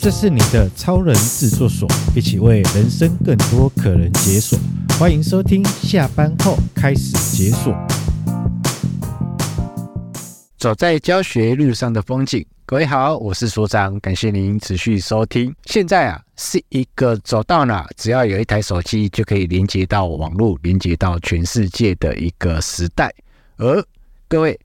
这是你的超人制作所，一起为人生更多可能解锁。欢迎收听，下班后开始解锁。走在教学路上的风景，各位好，我是所长，感谢您持续收听。现在啊，是一个走到哪只要有一台手机就可以连接到网络，连接到全世界的一个时代。而各位。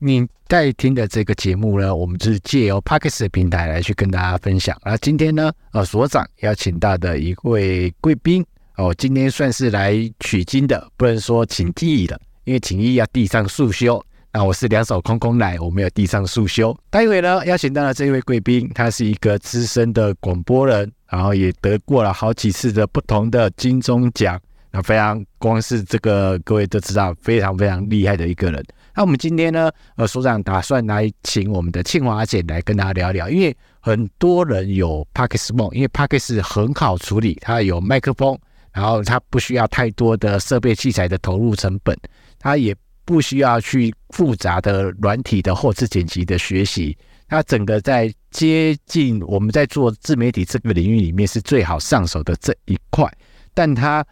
你在听的这个节目呢，我们就是借由 Podcast 的平台来去跟大家分享。那今天呢，呃，所长邀请到的一位贵宾哦，今天算是来取经的，不能说请意的，因为请意要递上束修。那我是两手空空来，我没有递上束修。待会呢，邀请到了这位贵宾，他是一个资深的广播人，然后也得过了好几次的不同的金钟奖。那非常，光是这个各位都知道，非常非常厉害的一个人。那我们今天呢，呃，所长打算来请我们的庆华姐来跟大家聊聊，因为很多人有 Podcast 梦，因为 Podcast 很好处理，它有麦克风，然后它不需要太多的设备器材的投入成本，它也不需要去复杂的软体的后制剪辑的学习，它整个在接近我们在做自媒体这个领域里面是最好上手的这一块，但它。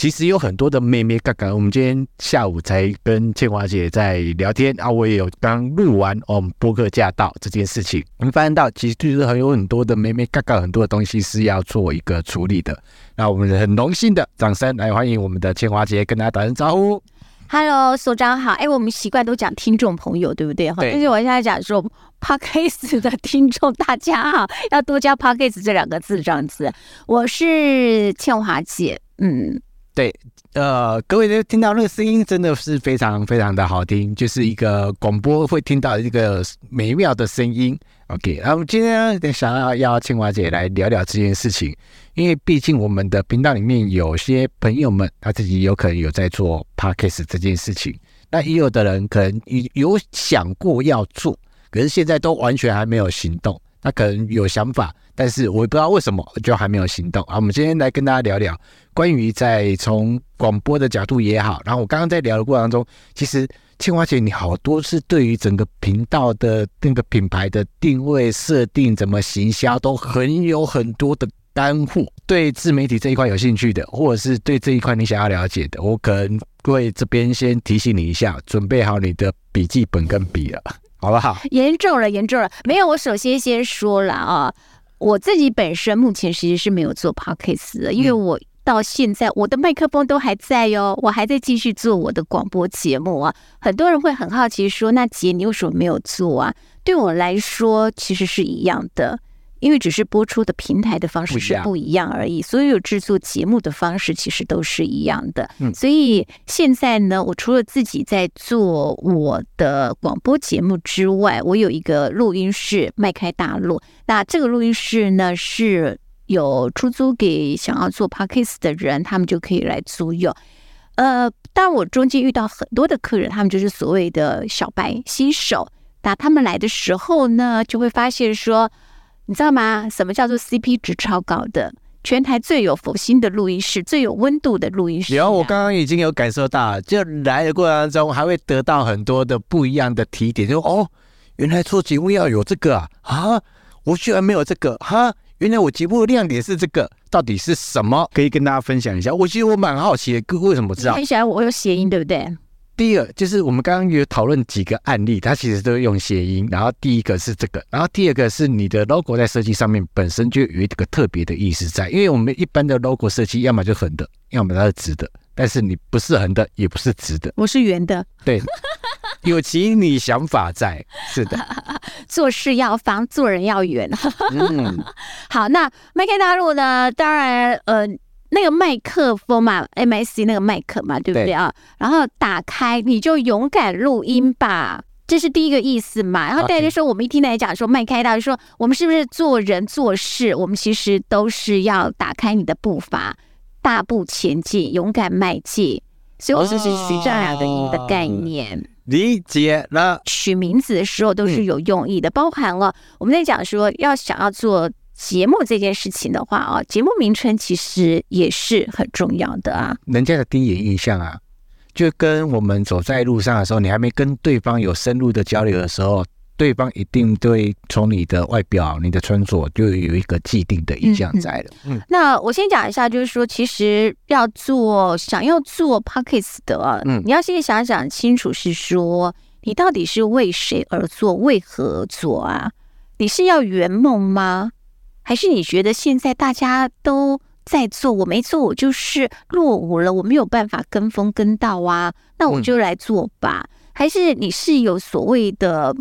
其实有很多的妹妹嘎嘎，我们今天下午才跟倩华姐在聊天啊，我也有刚录完我们播客驾到这件事情，我们发现到其实就是很有很多的妹妹嘎嘎，很多的东西是要做一个处理的。那我们很荣幸的掌声来欢迎我们的倩华姐，跟大家打声招呼。Hello，所长好。哎，我们习惯都讲听众朋友，对不对？哈。但是我现在讲说 Podcast 的听众大家好，要多加 Podcast 这两个字这样子。我是倩华姐，嗯。对，呃，各位都听到那个声音，真的是非常非常的好听，就是一个广播会听到一个美妙的声音。OK，那我们今天呢想要邀倩华姐来聊聊这件事情，因为毕竟我们的频道里面有些朋友们他自己有可能有在做 Podcast 这件事情，那也有的人可能有想过要做，可是现在都完全还没有行动。他可能有想法，但是我也不知道为什么就还没有行动好。我们今天来跟大家聊聊关于在从广播的角度也好，然后我刚刚在聊的过程当中，其实倩华姐你好多是对于整个频道的那个品牌的定位设定、怎么行销都很有很多的干货。对自媒体这一块有兴趣的，或者是对这一块你想要了解的，我可能会这边先提醒你一下，准备好你的笔记本跟笔了。好不好？严重了，严重了。没有，我首先先说了啊，我自己本身目前其实是没有做 podcast 的，因为我到现在我的麦克风都还在哟，我还在继续做我的广播节目啊。很多人会很好奇说，那姐你为什么没有做啊？对我来说，其实是一样的。因为只是播出的平台的方式是不一样而已，所有制作节目的方式其实都是一样的。嗯，所以现在呢，我除了自己在做我的广播节目之外，我有一个录音室迈开大陆。那这个录音室呢，是有出租给想要做 Podcast 的人，他们就可以来租用。呃，当然我中间遇到很多的客人，他们就是所谓的小白新手。那他们来的时候呢，就会发现说。你知道吗？什么叫做 CP 值超高的？全台最有佛心的录音室，最有温度的录音室啊。有，我刚刚已经有感受到，就来的过程当中，还会得到很多的不一样的提点。就哦，原来做节目要有这个啊！啊，我居然没有这个哈！原来我节目的亮点是这个，到底是什么？可以跟大家分享一下。我其实我蛮好奇的，哥为什么知道？很喜欢我有谐音，对不对？第一个就是我们刚刚有讨论几个案例，它其实都用谐音。然后第一个是这个，然后第二个是你的 logo 在设计上面本身就有一个特别的意思在，因为我们一般的 logo 设计要么就横的，要么它是直的，但是你不是横的，也不是直的，我是圆的。对，有其你想法在，是的，做事要方，做人要圆。嗯，好，那麦开大陆呢？当然，呃。那个麦克风嘛，MIC 那个麦克嘛，对不对啊？然后打开，你就勇敢录音吧，这是第一个意思嘛。然后大家说，我们一听大家讲说迈开大陆，说我们是不是做人做事，我们其实都是要打开你的步伐，大步前进，勇敢迈进。所以我是取这样的一个概念。哦，理解了。取名字的时候都是有用意的，包含了我们在讲说要想要做。节目这件事情的话啊，节目名称其实也是很重要的啊。人家的第一眼印象啊，就跟我们走在路上的时候，你还没跟对方有深入的交流的时候，对方一定对从你的外表、你的穿着就有一个既定的印象在了。嗯，嗯那我先讲一下，就是说，其实要做想要做 p o c k e t 的，嗯，你要先想想清楚，是说你到底是为谁而做，为何而做啊？你是要圆梦吗？还是你觉得现在大家都在做，我没做，我就是落伍了，我没有办法跟风跟到啊？那我就来做吧。嗯、还是你是有所谓的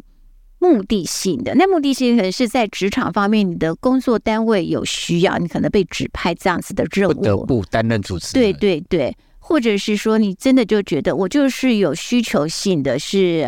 目的性的？那目的性可能是在职场方面，你的工作单位有需要，你可能被指派这样子的任务，不得不担任主持。对对对，或者是说你真的就觉得我就是有需求性的是。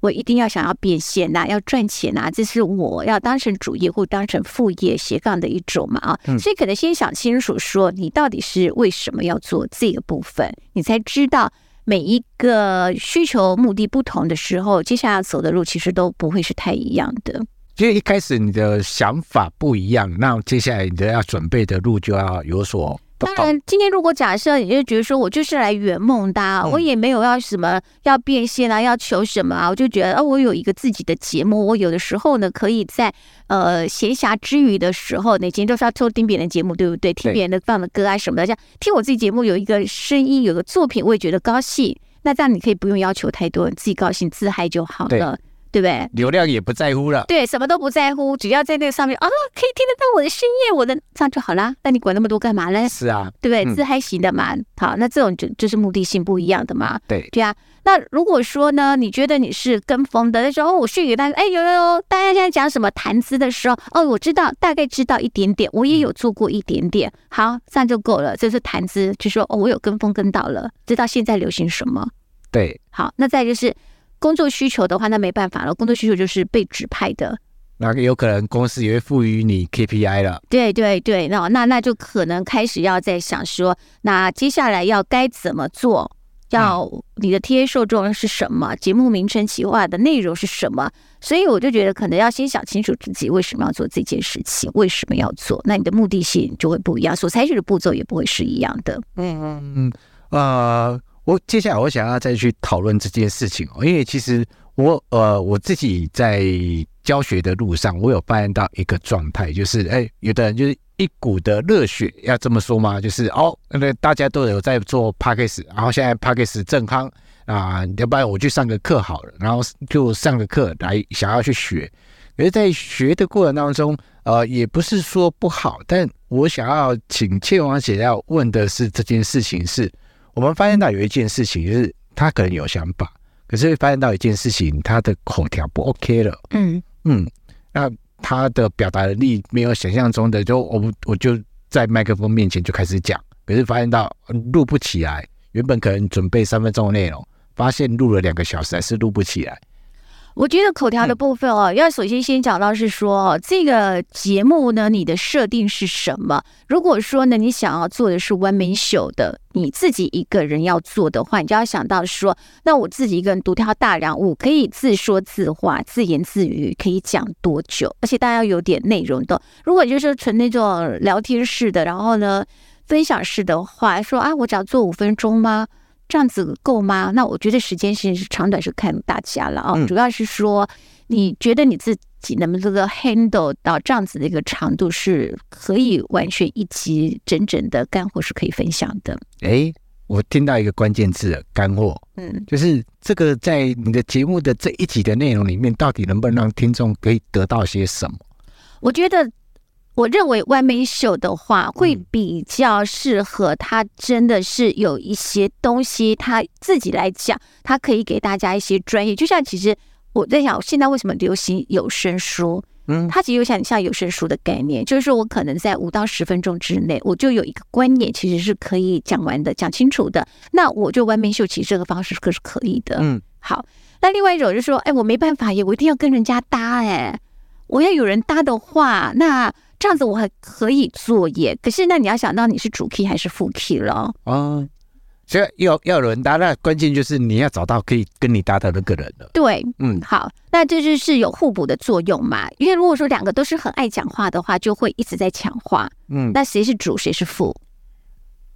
我一定要想要变现呐、啊，要赚钱呐、啊，这是我要当成主业或当成副业斜杠的一种嘛啊，嗯、所以可能先想清楚，说你到底是为什么要做这个部分，你才知道每一个需求目的不同的时候，接下来走的路其实都不会是太一样的。因为一开始你的想法不一样，那接下来你的要准备的路就要有所。当然，今天如果假设你就觉得说我就是来圆梦的、啊，我也没有要什么要变现啊，要求什么啊，我就觉得哦，我有一个自己的节目，我有的时候呢，可以在呃闲暇之余的时候，那今天都是要偷听别人的节目，对不对？听别人的放的歌啊什么的，这样听我自己节目有一个声音，有个作品，我也觉得高兴。那这样你可以不用要求太多，你自己高兴自嗨就好了。对不对？流量也不在乎了，对，什么都不在乎，只要在那个上面啊，可以听得到我的声音，我的这样就好啦。那你管那么多干嘛呢？是啊，对不对？自嗨型的嘛，嗯、好，那这种就就是目的性不一样的嘛。对，对啊。那如果说呢，你觉得你是跟风的，那时候我去给大家，哎，有有有，大家现在讲什么谈资的时候，哦，我知道，大概知道一点点，我也有做过一点点，好，这样就够了。这是谈资，就说哦，我有跟风跟到了，知道现在流行什么。对，好，那再就是。工作需求的话，那没办法了。工作需求就是被指派的，那有可能公司也会赋予你 KPI 了。对对对，那那那就可能开始要在想说，那接下来要该怎么做？要你的 TA 受众是什么？节目名称、企划的内容是什么？所以我就觉得，可能要先想清楚自己为什么要做这件事情，为什么要做？那你的目的性就会不一样，所采取的步骤也不会是一样的。嗯嗯嗯，呃。我接下来我想要再去讨论这件事情哦，因为其实我呃我自己在教学的路上，我有发现到一个状态，就是哎，有的人就是一股的热血，要这么说吗？就是哦，那大家都有在做 p a c k a g e 然后现在 p a c k a g e 正夯啊，要不然我去上个课好了，然后就上个课来想要去学，可是在学的过程当中，呃，也不是说不好，但我想要请切王姐要问的是这件事情是。我们发现到有一件事情，就是他可能有想法，可是会发现到一件事情，他的口条不 OK 了。嗯嗯，那他的表达能力没有想象中的，就我我就在麦克风面前就开始讲，可是发现到录不起来。原本可能准备三分钟的内容，发现录了两个小时还是录不起来。我觉得口条的部分哦，要首先先讲到是说，这个节目呢，你的设定是什么？如果说呢，你想要做的是 one man show 的，你自己一个人要做的话，你就要想到说，那我自己一个人独挑大梁，我可以自说自话、自言自语，可以讲多久？而且大家要有点内容的。如果就是纯那种聊天式的，然后呢，分享式的话，说啊，我只要做五分钟吗？这样子够吗？那我觉得时间其实是长短是看大家了啊，主要是说你觉得你自己能不能这个 handle 到这样子的一个长度，是可以完全一集整整的干货是可以分享的。哎，我听到一个关键字“干货”，嗯，就是这个在你的节目的这一集的内容里面，到底能不能让听众可以得到些什么？我觉得。我认为外面秀的话，会比较适合他，真的是有一些东西，他自己来讲，他可以给大家一些专业。就像其实我在想，现在为什么流行有声书？嗯，它其实有像像有声书的概念，就是说我可能在五到十分钟之内，我就有一个观念，其实是可以讲完的，讲清楚的。那我就外面秀其实这个方式可是可以的。嗯，好。那另外一种就是说，哎，我没办法耶，我一定要跟人家搭哎，我要有人搭的话，那。这样子我还可以做耶，可是那你要想到你是主 key 还是副 key 了？哦，所以要要有人搭，那关键就是你要找到可以跟你搭的那个人了。对，嗯，好，那这就是有互补的作用嘛。因为如果说两个都是很爱讲话的话，就会一直在抢话。嗯，那谁是主谁是副？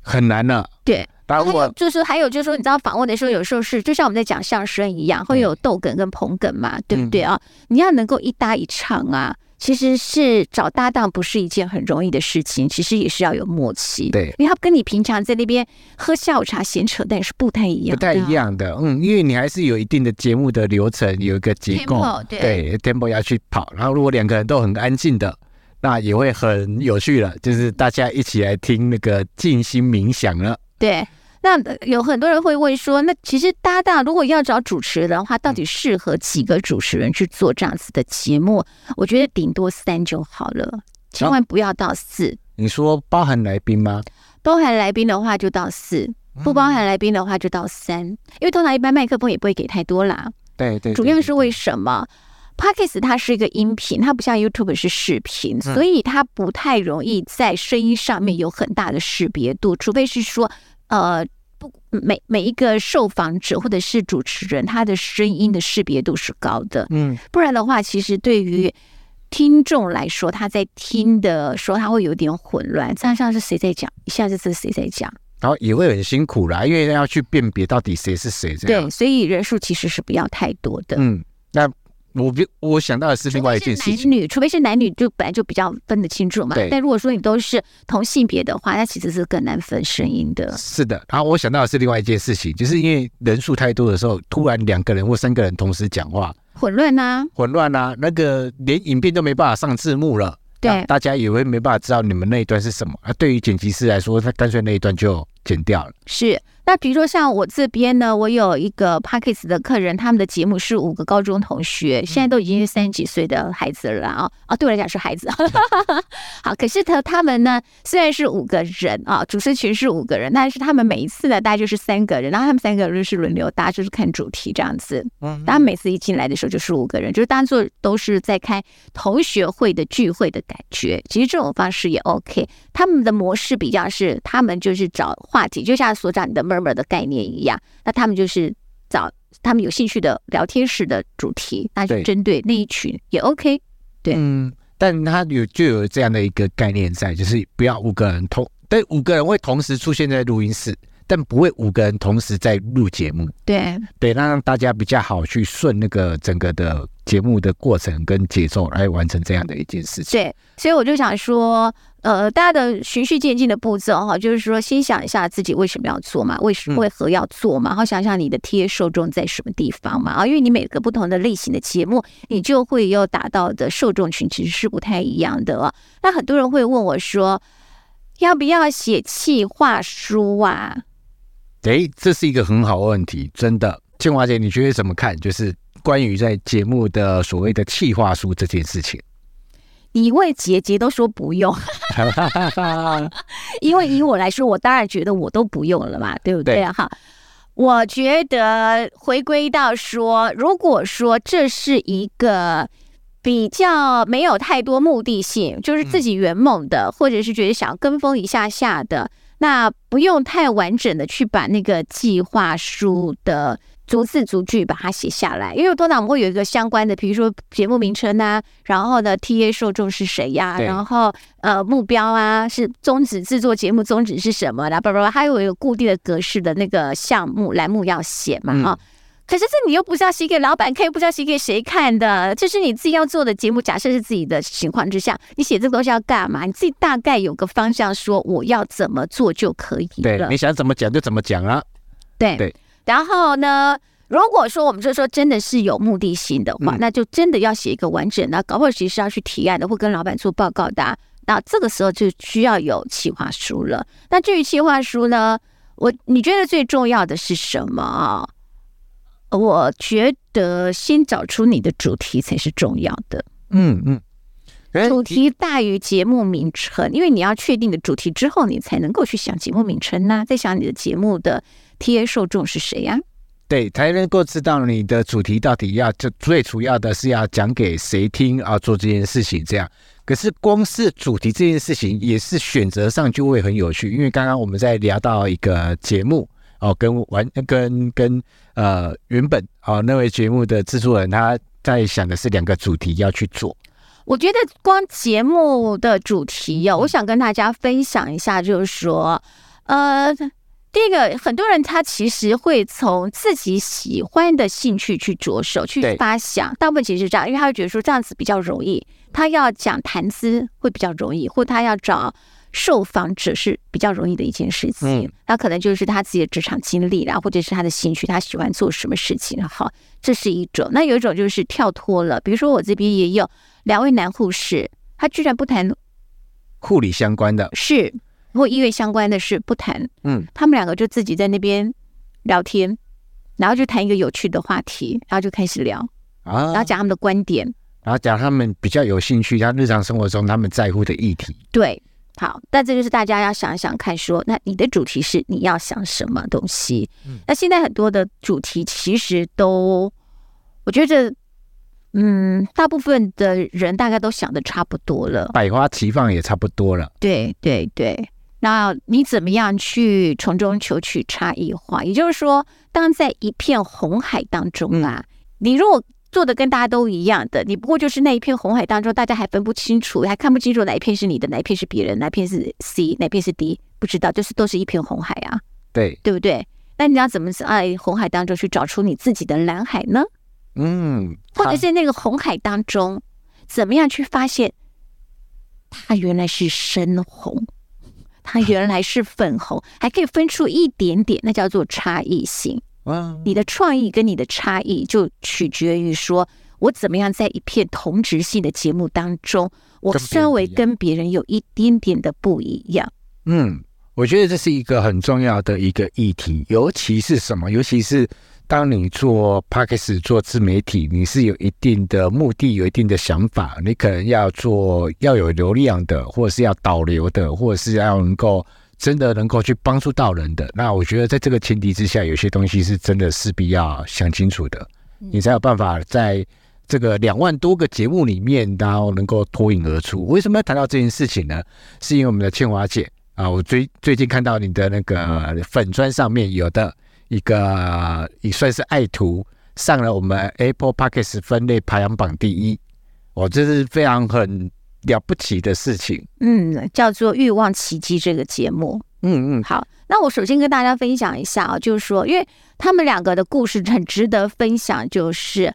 很难了。对，当然我就是还有就是说，你知道访问的时候，有时候是就像我们在讲相声一样，会有逗梗跟捧梗嘛，对不对啊？你要能够一搭一唱啊。其实是找搭档不是一件很容易的事情，其实也是要有默契。对，因为他跟你平常在那边喝下午茶闲扯淡是不太一样的，不太一样的。嗯，因为你还是有一定的节目的流程，有一个结构，Tempo, 对，对，tempo 要去跑。然后如果两个人都很安静的，那也会很有趣了，就是大家一起来听那个静心冥想了。对。那有很多人会问说，那其实搭档如果要找主持人的话，到底适合几个主持人去做这样子的节目？我觉得顶多三就好了，千万不要到四。哦，你说包含来宾吗？包含来宾的话就到四，不包含来宾的话就到三，因为通常一般麦克风也不会给太多啦。对对，主要是为什么？Podcast 它是一个音频，它不像 YouTube 是视频，所以它不太容易在声音上面有很大的识别度，除非是说。呃，不，每每一个受访者或者是主持人，他的声音的识别度是高的，嗯，不然的话，其实对于听众来说，他在听的时候他会有点混乱，这样像是谁在讲，一下子是谁在讲，然后也会很辛苦啦，因为要去辨别到底谁是谁，这样。对，所以人数其实是不要太多的，嗯，那。我别，我想到的是另外一件事情。男女，除非是男女，就本来就比较分得清楚嘛。对。但如果说你都是同性别的话，那其实是更难分声音的。是的。然后我想到的是另外一件事情，就是因为人数太多的时候，突然两个人或三个人同时讲话，混乱啊，混乱啊，那个连影片都没办法上字幕了。对。大家也会没办法知道你们那一段是什么。啊，对于剪辑师来说，他干脆那一段就剪掉了。是。那比如说像我这边呢，我有一个 Podcast 的客人，他们的节目是五个高中同学，现在都已经是三十几岁的孩子了啊啊，对我来讲是孩子。好，可是他他们呢，虽然是五个人啊，主持群是五个人，但是他们每一次呢，大概就是三个人，然后他们三个人是轮流，大家就是看主题这样子。嗯，他们每次一进来的时候就是五个人，就是当做都是在开同学会的聚会的感觉。其实这种方式也 OK，他们的模式比较是，他们就是找话题，就像所长你的。的概念一样，那他们就是找他们有兴趣的聊天室的主题，那就针对那一群也 OK。对，嗯，但他有就有这样的一个概念在，就是不要五个人同，但五个人会同时出现在录音室，但不会五个人同时在录节目。对，对，那让大家比较好去顺那个整个的节目的过程跟节奏来完成这样的一件事情。对，所以我就想说。呃，大家的循序渐进的步骤哈，就是说先想一下自己为什么要做嘛，为什为何要做嘛，然后想想你的 TA 受众在什么地方嘛啊，因为你每个不同的类型的节目，你就会有达到的受众群其实是不太一样的。那很多人会问我说，要不要写企划书啊？诶，这是一个很好的问题，真的，庆华姐，你觉得怎么看？就是关于在节目的所谓的企划书这件事情。以为杰杰都说不用，因为以我来说，我当然觉得我都不用了嘛，对不对啊？哈，我觉得回归到说，如果说这是一个比较没有太多目的性，就是自己圆梦的，或者是觉得想要跟风一下下的，那不用太完整的去把那个计划书的。逐字逐句把它写下来，因为通常我们会有一个相关的，比如说节目名称啊，然后呢，TA 受众是谁呀？然后呃，目标啊，是宗旨制作节目宗旨是什么？然后叭叭叭，还有一个固定的格式的那个项目栏目要写嘛啊。可是这你又不是要写给老板看，又不是要写给谁看的，这是你自己要做的节目。假设是自己的情况之下，你写这个东西要干嘛？你自己大概有个方向，说我要怎么做就可以了。对，你想怎么讲就怎么讲啊。对对。然后呢，如果说我们就说真的是有目的性的话，嗯、那就真的要写一个完整的，搞不好其实是要去提案的，或跟老板做报告的、啊。那这个时候就需要有企划书了。那至于企划书呢，我你觉得最重要的是什么啊？我觉得先找出你的主题才是重要的。嗯嗯，主题大于节目名称，因为你要确定的主题之后，你才能够去想节目名称呐、啊，再想你的节目的。TA 受众是谁呀、啊？对，才能够知道你的主题到底要就最主要的是要讲给谁听啊？做这件事情这样。可是光是主题这件事情也是选择上就会很有趣，因为刚刚我们在聊到一个节目哦，跟完跟跟呃原本哦那位节目的制作人他在想的是两个主题要去做。我觉得光节目的主题哦，我想跟大家分享一下，就是说。呃，第一个，很多人他其实会从自己喜欢的兴趣去着手去发想，大部分其实是这样，因为他会觉得说这样子比较容易，他要讲谈资会比较容易，或他要找。受访者是比较容易的一件事情，那可能就是他自己的职场经历啦，或者是他的兴趣，他喜欢做什么事情。好，这是一种。那有一种就是跳脱了，比如说我这边也有两位男护士，他居然不谈护理相关的，是或医院相关的事不谈。嗯，他们两个就自己在那边聊天，然后就谈一个有趣的话题，然后就开始聊啊，然后讲他们的观点，然后讲他们比较有兴趣，他日常生活中他们在乎的议题。对。好，但这就是大家要想一想看说，说那你的主题是你要想什么东西？嗯，那现在很多的主题其实都，我觉得，嗯，大部分的人大概都想的差不多了，百花齐放也差不多了。对对对，那你怎么样去从中求取差异化？也就是说，当在一片红海当中啊，你如果做的跟大家都一样的，你不过就是那一片红海当中，大家还分不清楚，还看不清楚哪一片是你的，哪一片是别人，哪一片是 C，哪一片是 D，不知道，就是都是一片红海啊。对，对不对？那你要怎么在红海当中去找出你自己的蓝海呢？嗯，或者是那个红海当中，怎么样去发现它原来是深红，它原来是粉红，还可以分出一点点，那叫做差异性。你的创意跟你的差异就取决于说，我怎么样在一片同质性的节目当中，我稍微跟别人有一点点的不一样。嗯，我觉得这是一个很重要的一个议题，尤其是什么？尤其是当你做 Podcast 做自媒体，你是有一定的目的，有一定的想法，你可能要做要有流量的，或者是要导流的，或者是要能够。真的能够去帮助到人的，那我觉得在这个前提之下，有些东西是真的势必要想清楚的，你才有办法在这个两万多个节目里面，然后能够脱颖而出。为什么要谈到这件事情呢？是因为我们的倩华姐啊，我最最近看到你的那个粉砖上面有的一个也算是爱徒上了我们 Apple Podcast 分类排行榜第一，我这是非常很。了不起的事情，嗯，叫做《欲望奇迹》这个节目，嗯嗯，好，那我首先跟大家分享一下啊，就是说，因为他们两个的故事很值得分享，就是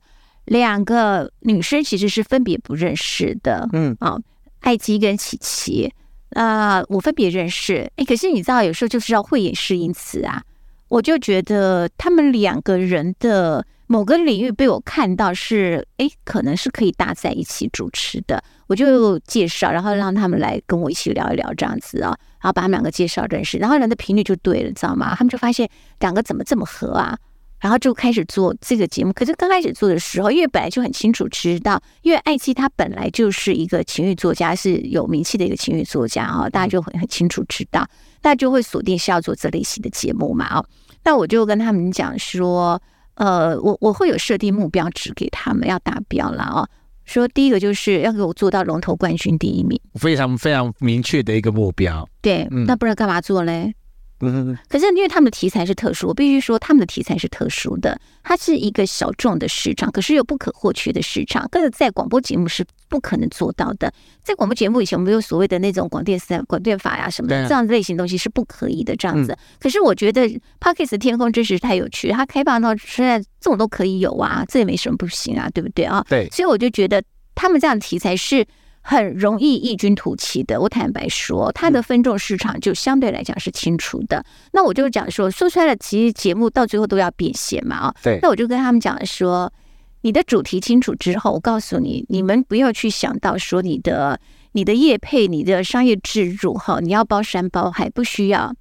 两个女生其实是分别不认识的，嗯。啊，艾姬跟琪琪，那我分别认识，哎，可是你知道，有时候就是要慧眼识英雌啊，我就觉得他们两个人的。某个领域被我看到是，哎，可能是可以搭在一起主持的，我就介绍，然后让他们来跟我一起聊一聊这样子啊，然后把他们两个介绍认识，然后人的频率就对了，知道吗？他们就发现两个怎么这么合啊，然后就开始做这个节目。可是刚开始做的时候，因为本来就很清楚知道，因为艾姬她本来就是一个情欲作家，是有名气的一个情欲作家啊，大家就很很清楚知道，大家就会锁定是要做这类型的节目嘛哦。那我就跟他们讲说。呃，我我会有设定目标值给他们要达标了哦。说第一个就是要给我做到龙头冠军第一名，非常非常明确的一个目标。对，嗯、那不然干嘛做嘞？嗯，可是因为他们的题材是特殊，我必须说他们的题材是特殊的，它是一个小众的市场，可是又不可或缺的市场，这个在广播节目是不可能做到的。在广播节目以前，我们有所谓的那种广电三广电法呀什么的，这样类型东西是不可以的。这样子，可是我觉得 Podcast 天空真是太有趣，它开放到现在这种都可以有啊，这也没什么不行啊，对不对啊？对，所以我就觉得他们这样的题材是。很容易异军突起的，我坦白说，它的分众市场就相对来讲是清楚的。那我就讲说，说出来的其实节目到最后都要变现嘛，啊，对。那我就跟他们讲说，你的主题清楚之后，我告诉你，你们不要去想到说你的你的业配、你的商业置入哈，你要包山包海，不需要，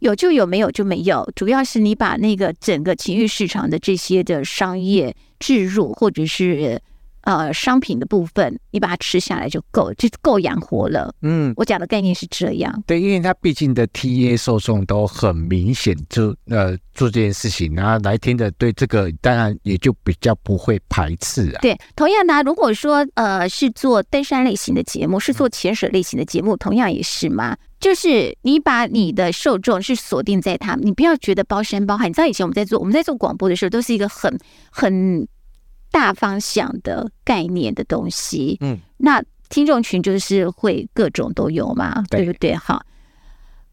有就有，没有就没有。主要是你把那个整个情欲市场的这些的商业置入，或者是。呃，商品的部分，你把它吃下来就够，就够养活了。嗯，我讲的概念是这样。对，因为它毕竟的 TA 受众都很明显，就呃做这件事情，然后来听的对这个当然也就比较不会排斥啊。对，同样的，如果说呃是做登山类型的节目，是做潜水类型的节目，同样也是嘛。就是你把你的受众是锁定在他们，你不要觉得包山包海。你知道以前我们在做我们在做广播的时候，都是一个很很。大方向的概念的东西，嗯，那听众群就是会各种都有嘛，对，对不对？哈，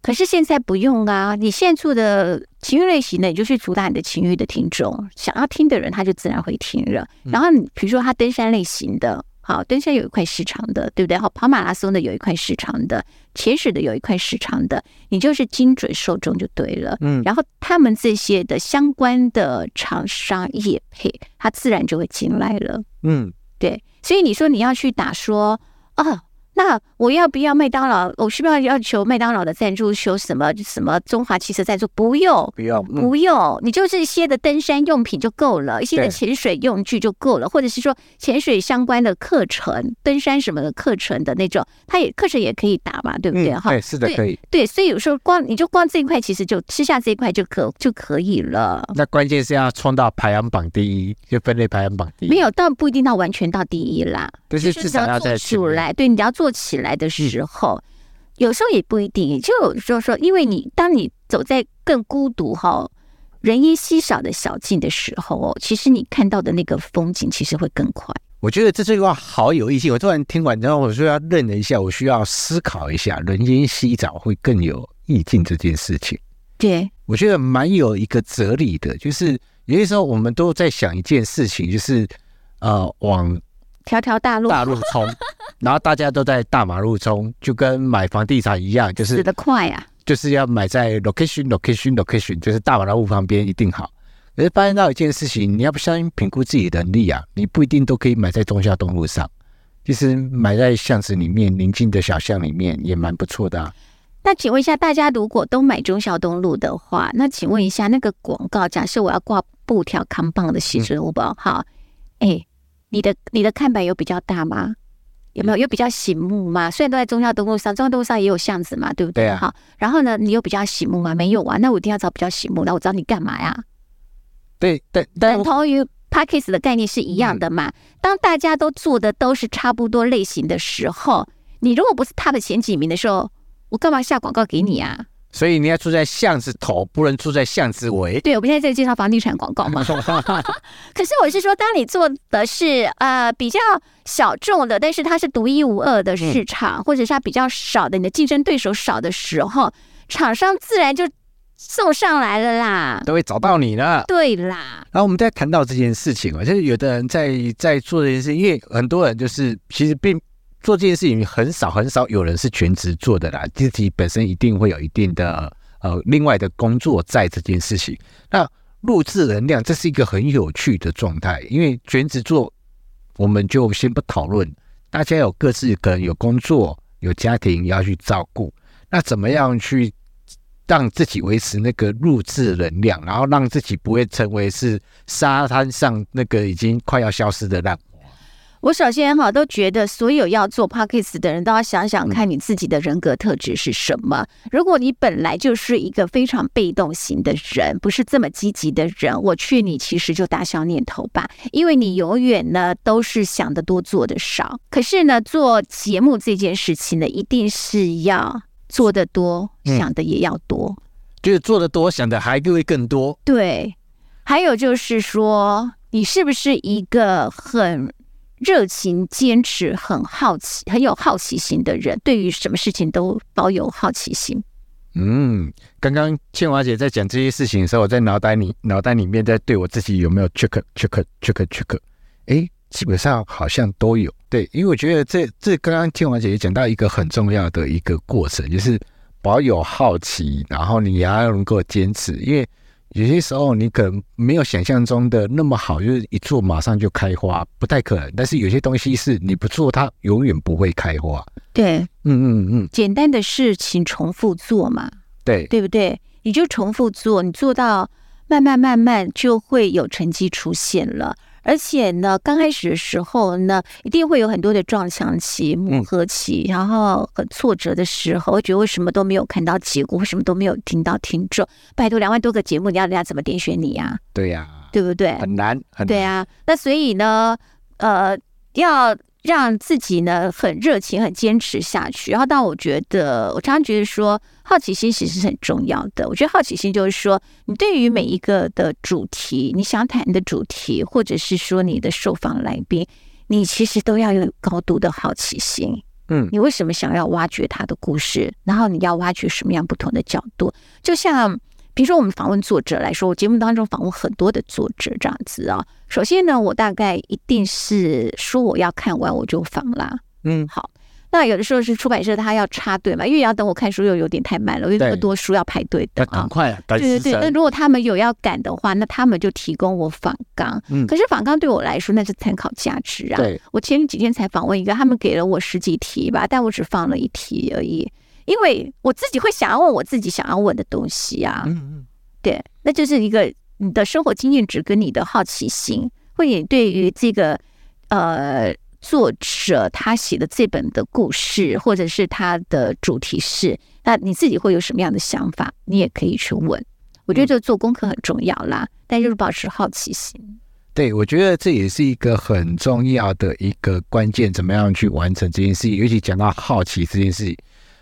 可是现在不用啊！你现在做的情欲类型的，你就去主打你的情欲的听众，想要听的人他就自然会听了。然后你比如说他登山类型的，好，登山有一块市场的，对不对？好，跑马拉松的有一块市场的，潜水的有一块市场的，你就是精准受众就对了。嗯，然后他们这些的相关的厂商业配，他自然就会进来了。嗯，对，所以你说你要去打说啊。那我要不要麦当劳？我需不需要要求麦当劳的赞助？求什么什么中华汽车赞助？不用，不用，不用，你就是一些的登山用品就够了，一些的潜水用具就够了，或者是说潜水相关的课程、登山什么的课程的那种，它也课程也可以打嘛，对不对？哈、嗯，对，是的，可以。对，所以有时候光你就光这一块，其实就吃下这一块就可就可以了。那关键是要冲到排行榜第一，就分类排行榜第一。没有，但不一定到完全到第一啦。就是至少要做出来，对，你要做起来的时候，有时候也不一定。就有时候说，因为你当你走在更孤独哈、人烟稀少的小径的时候哦，其实你看到的那个风景其实会更快。我觉得这句话好有意境。我突然听完之后，我说要认了一下，我需要思考一下，人烟稀少会更有意境这件事情。对，我觉得蛮有一个哲理的，就是有些时候我们都在想一件事情，就是呃往。条条大路，大路冲，然后大家都在大马路冲，就跟买房地产一样，就是死得快啊，就是要买在 location location location，就是大马路旁边一定好。可是发现到一件事情，你要不相信评估自己的能力啊，你不一定都可以买在中孝东路上，其实买在巷子里面宁静的小巷里面也蛮不错的啊。那请问一下，大家如果都买中孝东路的话，那请问一下那个广告，假设我要挂布条扛棒的写着五宝，好，哎。你的你的看板有比较大吗？有没有有比较醒目吗？虽然都在中孝东路上，中孝东路上也有巷子嘛，对不对？对啊。好，然后呢，你有比较醒目吗？没有啊。那我一定要找比较醒目，那我找你干嘛呀？对对，等同于 Podcast 的概念是一样的嘛。嗯。当大家都做的都是差不多类型的时候，你如果不是 Top 前几名的时候，我干嘛下广告给你啊？所以你要住在巷子头，不能住在巷子尾。对，我们现在在介绍房地产广告嘛。可是我是说，当你做的是呃比较小众的，但是它是独一无二的市场，嗯、或者是它比较少的，你的竞争对手少的时候，厂商自然就送上来了啦，都会找到你了。对啦。然后我们在谈到这件事情啊，就是有的人在在做这件事，因为很多人就是其实并。做这件事情很少很少有人是全职做的啦，自己本身一定会有一定的呃另外的工作在这件事情。那录制能量这是一个很有趣的状态，因为全职做我们就先不讨论，大家有各自可能有工作有家庭要去照顾，那怎么样去让自己维持那个录制能量，然后让自己不会成为是沙滩上那个已经快要消失的浪。我首先哈都觉得，所有要做 Podcast 的人都要想想看你自己的人格特质是什么。如果你本来就是一个非常被动型的人，不是这么积极的人，我劝你其实就打消念头吧，因为你永远呢都是想得多做的少。可是呢，做节目这件事情呢，一定是要做得多，想的也要多，嗯、就是做得多，想的还会更多。对，还有就是说，你是不是一个很热情、坚持、很好奇、很有好奇心的人，对于什么事情都保有好奇心。嗯，刚刚倩华姐在讲这些事情的时候，我在脑袋里脑袋里面在对我自己有没有 check check check check？哎，基本上好像都有。对，因为我觉得这这刚刚倩华姐也讲到一个很重要的一个过程，就是保有好奇，然后你也要能够坚持，因为。有些时候你可能没有想象中的那么好，就是一做马上就开花，不太可能。但是有些东西是你不做，它永远不会开花。对，嗯嗯嗯，简单的事情重复做嘛，对，对不对？你就重复做，你做到慢慢慢慢就会有成绩出现了。而且呢，刚开始的时候呢，一定会有很多的撞墙期、磨合期，然后很挫折的时候，我觉得为什么都没有看到结果，为什么都没有听到听众？拜托，两万多个节目，你要人家怎么点选你呀？对呀，对不对？很难，很难。对啊，那所以呢，呃，要。让自己呢很热情、很坚持下去。然后，但我觉得，我常常觉得说，好奇心其实是很重要的。我觉得好奇心就是说，你对于每一个的主题，你想谈的主题，或者是说你的受访来宾，你其实都要有高度的好奇心。嗯，你为什么想要挖掘他的故事？然后你要挖掘什么样不同的角度？就像比如说我们访问作者来说，我节目当中访问很多的作者这样子啊。首先呢，我大概一定是说我要看完我就访啦。嗯，好。那有的时候是出版社他要插队嘛，因为要等我看书又有点太慢了，因为那么多书要排队的啊。赶快啊！对对对。那如果他们有要赶的话，那他们就提供我访纲。嗯。可是访纲对我来说那是参考价值啊。对。我前几天才访问一个，他们给了我十几题吧，但我只放了一题而已，因为我自己会想要问我自己想要问的东西啊。嗯嗯。对，那就是一个你的生活经验值跟你的好奇心，会也对于这个呃。作者他写的这本的故事，或者是他的主题是，那你自己会有什么样的想法？你也可以去问。我觉得这做功课很重要啦，但就是保持好奇心。对，我觉得这也是一个很重要的一个关键，怎么样去完成这件事情？尤其讲到好奇这件事情，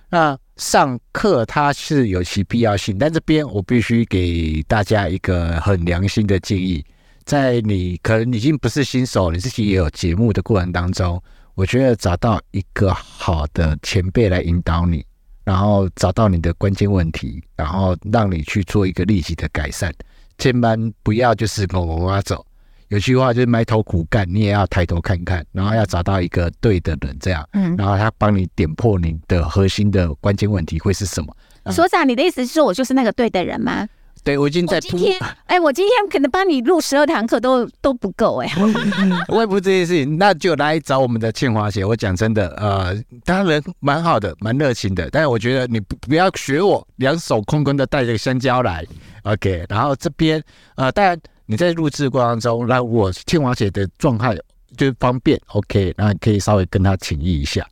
那上课它是有其必要性，但这边我必须给大家一个很良心的建议。在你可能已经不是新手，你自己也有节目的过程当中，我觉得找到一个好的前辈来引导你，然后找到你的关键问题，然后让你去做一个立即的改善，千万不要就是跟我妈走。有句话就是埋头苦干，你也要抬头看看，然后要找到一个对的人，这样，嗯，然后他帮你点破你的核心的关键问题会是什么？所长，你的意思是说我就是那个对的人吗？对，我已经在铺。哎，我今天可能帮你录十二堂课都都不够哎。我也不这件事情，那就来找我们的倩华姐。我讲真的，呃，当然蛮好的，蛮热情的。但是我觉得你不不要学我，两手空空的带着香蕉来，OK。然后这边，呃，当然你在录制过程中，那我倩华姐的状态就方便，OK，那可以稍微跟她请益一下。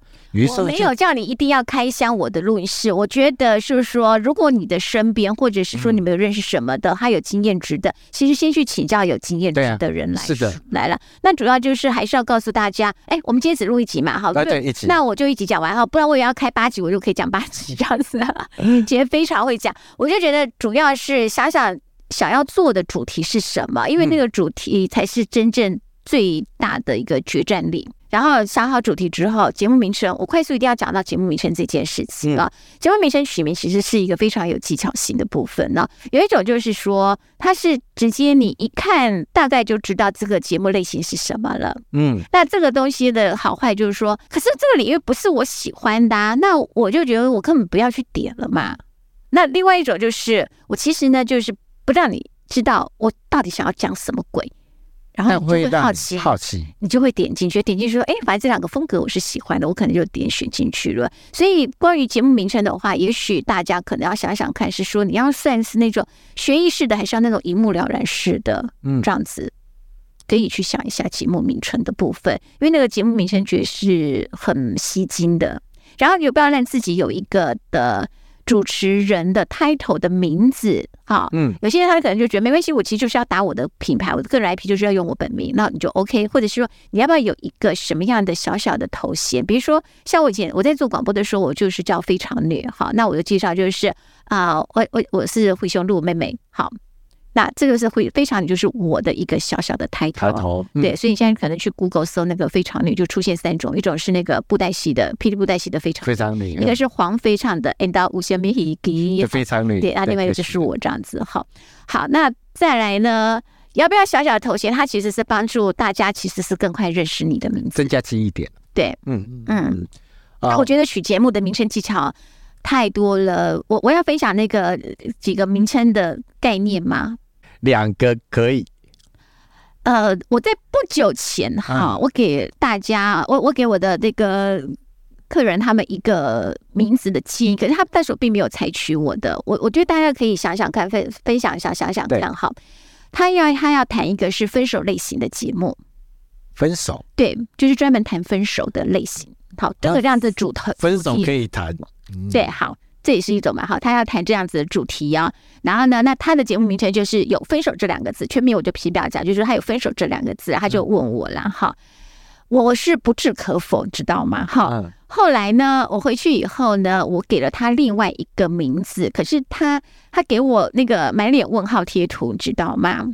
我没有叫你一定要开箱我的录音室，我觉得是说，如果你的身边或者是说你没有认识什么的，他有经验值的，其实先去请教有经验值的人来。是的，来了。那主要就是还是要告诉大家，哎，我们今天只录一集嘛，好，对，一集。那我就一集讲完哈，不然我也要开八集，我就可以讲八集这样子。今天非常会讲，我就觉得主要是想想想要做的主题是什么，因为那个主题才是真正最大的一个决战力。然后想好主题之后，节目名称我快速一定要讲到节目名称这件事情啊。节目名称取名其实是一个非常有技巧性的部分呢。有一种就是说，它是直接你一看大概就知道这个节目类型是什么了。嗯，那这个东西的好坏就是说，可是这个领域不是我喜欢的啊，那我就觉得我根本不要去点了嘛。那另外一种就是，我其实呢就是不让你知道我到底想要讲什么鬼。然后你就会好奇，好奇，你就会点进去，点进去说，哎，反正这两个风格我是喜欢的，我可能就点选进去了。所以关于节目名称的话，也许大家可能要想想看，是说你要算是那种学艺式的，还是要那种一目了然式的，嗯，这样子可以去想一下节目名称的部分，因为那个节目名称绝对是很吸睛的。然后你有不要让自己有一个的。主持人的 title 的名字，哈，嗯，有些人他可能就觉得没关系，我其实就是要打我的品牌，我的个人 IP 就是要用我本名，那你就 OK，或者是说你要不要有一个什么样的小小的头衔？比如说像我以前我在做广播的时候，我就是叫非常女，好，那我的介绍就是啊、呃，我我我是灰熊鹿妹妹，好。那这个是会非常女，就是我的一个小小的抬头。抬头、嗯。对，所以你现在可能去 Google 搜那个非常女，就出现三种，一种是那个布袋戏的霹雳布袋戏的非常非常女，一个是黄非唱的 and 无限美丽的非常女，对，那另外一个就是。我这样子，好，好，那再来呢，要不要小小的头衔？它其实是帮助大家，其实是更快认识你的名字，增加记忆点，对，嗯嗯，我觉得取节目的名称技巧太多了，我我要分享那个几个名称的概念吗？两个可以，呃，我在不久前哈，我给大家，我我给我的那个客人他们一个名字的建议，可是他但是我并没有采取我的，我我觉得大家可以想想看，分分享一下，想想看哈。他要他要谈一个是分手类型的节目，分手，对，就是专门谈分手的类型。好，这个这样子主题，分手可以谈，嗯。对，好。这也是一种嘛，好，他要谈这样子的主题啊，然后呢，那他的节目名称就是有“分手”这两个字，全名我就皮表讲，就是他有“分手”这两个字，他就问我了，哈，我是不置可否，知道吗？哈，后来呢，我回去以后呢，我给了他另外一个名字，可是他他给我那个满脸问号贴图，知道吗？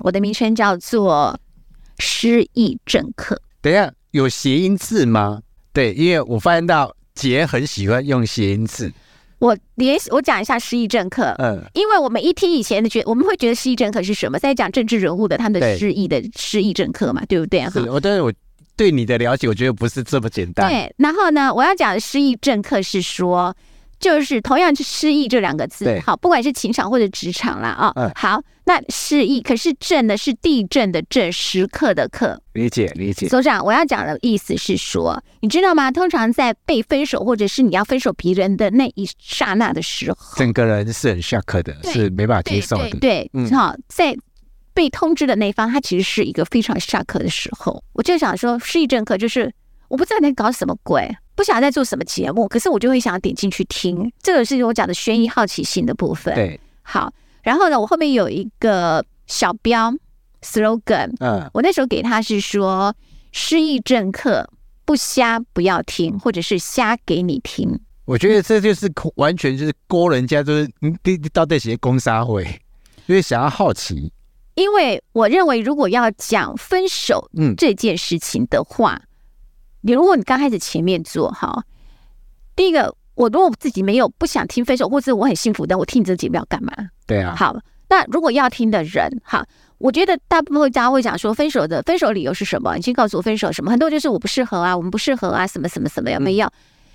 我的名称叫做“失忆政客”。等一下，有谐音字吗？对，因为我发现到姐很喜欢用谐音字。我连我讲一下失忆政客，嗯，因为我们一听以前的觉，我们会觉得失忆政客是什么？在讲政治人物的他们的失忆的失忆政客嘛，对不对？哈，我但是我对你的了解，我觉得不是这么简单。对，然后呢，我要讲的失忆政客是说。就是同样是失忆这两个字，好，不管是情场或者职场啦，啊、哦，好，那失忆，可是震呢是地震的震，时刻的刻，理解理解。所长，我要讲的意思是说，你知道吗？通常在被分手或者是你要分手别人的那一刹那的时候，整个人是很 shock 的，是没办法接受的。对，对，对，好、嗯，在被通知的那一方，他其实是一个非常 shock 的时候。我就想说，失忆政客就是我不知道你在搞什么鬼。不晓得在做什么节目，可是我就会想要点进去听。这个是我讲的悬疑好奇心的部分。对，好，然后呢，我后面有一个小标 slogan，嗯，我那时候给他是说：失忆政客不瞎不要听，或者是瞎给你听。我觉得这就是完全就是勾人家，就是你你到底写攻杀会，因为想要好奇。因为我认为，如果要讲分手嗯这件事情的话。嗯你如果你刚开始前面做哈，第一个，我如果自己没有不想听分手，或者我很幸福的，我听你这节目要干嘛？对啊。好，那如果要听的人，哈，我觉得大部分大家会讲说分手的分手理由是什么？你先告诉我分手什么？很多就是我不适合啊，我们不适合啊，什么什么什么有没有？嗯、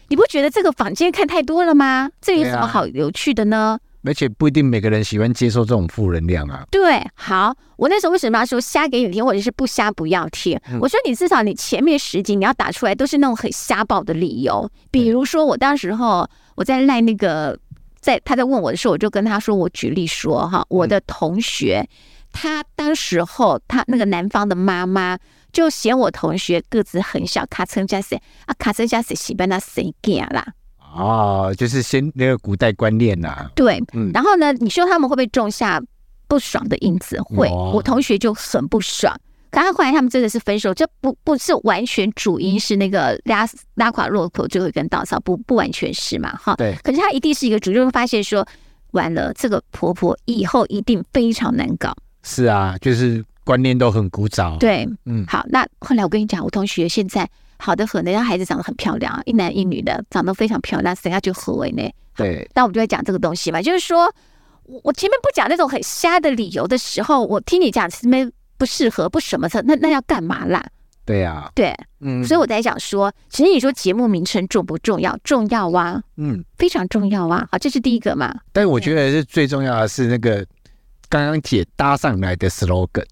你不觉得这个坊间看太多了吗？这有什么好有趣的呢？而且不一定每个人喜欢接受这种负能量啊。对，好，我那时候为什么要说瞎给你听，或者是不瞎不要听？嗯、我说你至少你前面十集你要打出来都是那种很瞎爆的理由，比如说我当时候我在赖那个，在他在问我的时候，我就跟他说，我举例说哈，我的同学，他当时候他那个男方的妈妈就嫌我同学个子很小，卡称加谁啊，卡称加谁喜欢那谁干啦。哦，就是先那个古代观念呐、啊。对，嗯，然后呢，你说他们会不会种下不爽的因子？会，哦、我同学就很不爽。可是后来他们真的是分手，这不不是完全主因是那个拉拉垮骆驼最后一根稻草，不不完全是嘛？哈，对。可是他一定是一个主，就会发现说，完了，这个婆婆以后一定非常难搞。是啊，就是观念都很古早。对，嗯，好，那后来我跟你讲，我同学现在。好的很，人家孩子长得很漂亮，一男一女的，长得非常漂亮，谁要去合为呢？对，那我们就会讲这个东西嘛，就是说我我前面不讲那种很瞎的理由的时候，我听你讲什么不适合不什么的，那那要干嘛啦？对呀、啊，对，嗯，所以我在讲说，其实你说节目名称重不重要？重要啊，嗯，非常重要啊。好，这是第一个嘛。但是我觉得是最重要的是那个刚刚姐搭上来的 slogan，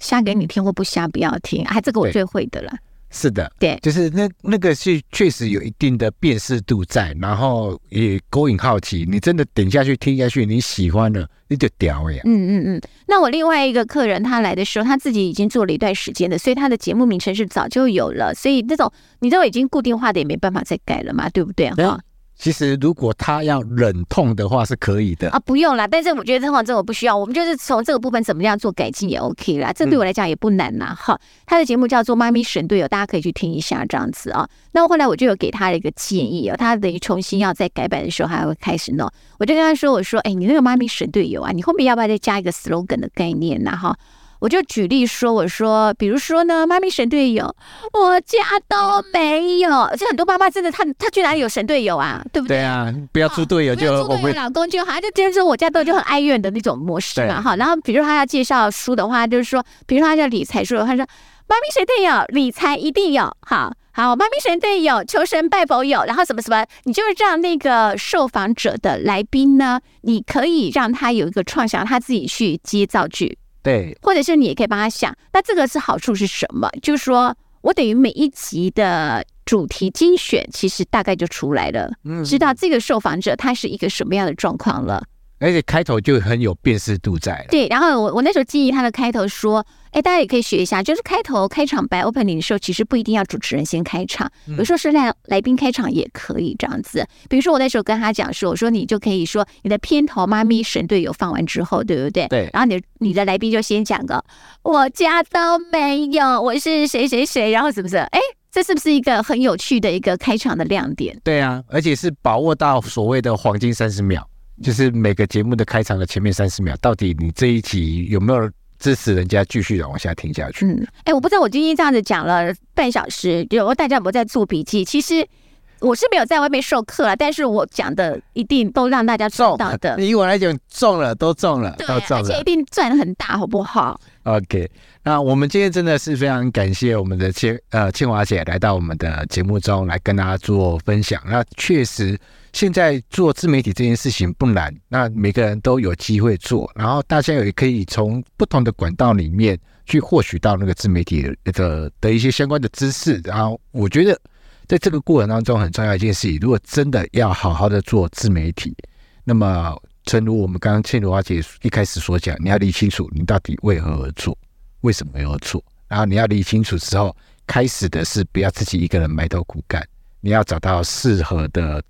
瞎给你听或不瞎不要听，哎、啊，这个我最会的了。是的，对，就是那那个是确实有一定的辨识度在，然后也勾引好奇。你真的点下去听下去，你喜欢了，你就屌呀。嗯嗯嗯。那我另外一个客人他来的时候，他自己已经做了一段时间的，所以他的节目名称是早就有了，所以那种你都已经固定化的，也没办法再改了嘛，对不对？哈。其实，如果他要忍痛的话，是可以的啊，不用啦。但是我觉得这话这我不需要，我们就是从这个部分怎么样做改进也 OK 啦。这对我来讲也不难呐。哈、嗯，他的节目叫做《妈咪神队友》，大家可以去听一下这样子啊。那后来我就有给他一个建议啊，他等于重新要再改版的时候，还会开始弄。我就跟他说：“我说，哎，你那个妈咪神队友啊，你后面要不要再加一个 slogan 的概念呐？哈。”我就举例说，我说，比如说呢，妈咪神队友，我家都没有。而且很多妈妈真的，她她去哪里有神队友啊，对不对？对啊，不要猪队友就我们老公就好，就就是说我家都就很哀怨的那种模式嘛，哈。然后比如他要介绍书的话，就是说，比如说他叫理财书，他说妈咪神队友理财一定有，好好妈咪神队友求神拜佛有，然后什么什么，你就是让那个受访者的来宾呢，你可以让他有一个创想，他自己去接造句。对，或者是你也可以帮他想，那这个是好处是什么？就是说我等于每一集的主题精选，其实大概就出来了，嗯，知道这个受访者他是一个什么样的状况了。而且开头就很有辨识度在了。对，然后我我那时候记忆他的开头说，哎，大家也可以学一下，就是开头开场白 opening 的时候，其实不一定要主持人先开场，有时候是来来宾开场也可以这样子。比如说我那时候跟他讲说，我说你就可以说你的片头妈咪神队友放完之后，对不对？对。然后你你的来宾就先讲个我家都没有，我是谁谁谁，然后是不是？哎，这是不是一个很有趣的一个开场的亮点？对啊，而且是把握到所谓的黄金三十秒。就是每个节目的开场的前面三十秒，到底你这一集有没有支持人家继续的往下听下去。嗯，哎，我不知道我今天这样子讲了半小时，有大家有没有在做笔记？其实我是没有在外面授课了，但是我讲的一定都让大家知道的。以我来讲，中了都中了，对都中了，而且一定赚的很大，好不好？OK，那我们今天真的是非常感谢我们的千呃清华姐来到我们的节目中来跟大家做分享。那确实。现在做自媒体这件事情不难，那每个人都有机会做，然后大家也可以从不同的管道里面去获取到那个自媒体的的一些相关的知识。然后我觉得在这个过程当中很重要一件事情，如果真的要好好的做自媒体，那么正如我们刚刚倩如花姐一开始所讲，你要理清楚你到底为何而做，为什么而做，然后你要理清楚之后，开始的是不要自己一个人埋头苦干，你要找到适合的。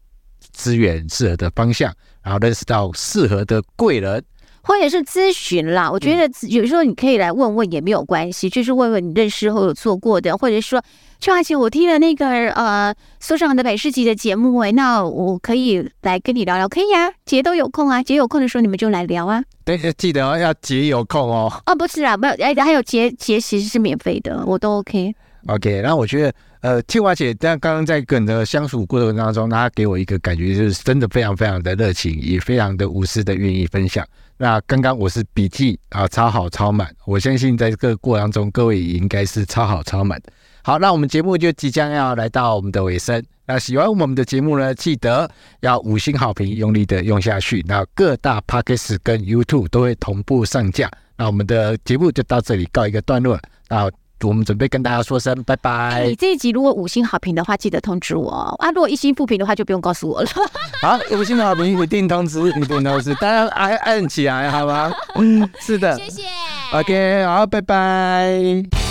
资源适合的方向，然后认识到适合的贵人，或者是咨询啦。我觉得有时候你可以来问问也没有关系，就是问问你认识或有做过的，或者说，邱华姐，我听了那个呃苏上的百事集的节目，哎，那我可以来跟你聊聊，可以啊，姐都有空啊，姐有空的时候你们就来聊啊。对，记得要姐有空哦。哦，不是啊，没有，哎，还有姐姐其实是免费的，我都 OK。OK，然后我觉得。呃，庆华姐，但刚刚在跟的相处过程当中，她给我一个感觉，就是真的非常非常的热情，也非常的无私的愿意分享。那刚刚我是笔记啊，超好超满，我相信在这个过程当中，各位也应该是超好超满。好，那我们节目就即将要来到我们的尾声。那喜欢我们的节目呢，记得要五星好评，用力的用下去。那各大 Podcast 跟 YouTube 都会同步上架。那我们的节目就到这里告一个段落。那。我们准备跟大家说声拜拜。你这一集如果五星好评的话，记得通知我啊！如果一星负评的话，就不用告诉我了。好，五星的好评一定通知，一定通知，大家按按起来，好吗？嗯，是的。谢谢。OK，好，拜拜。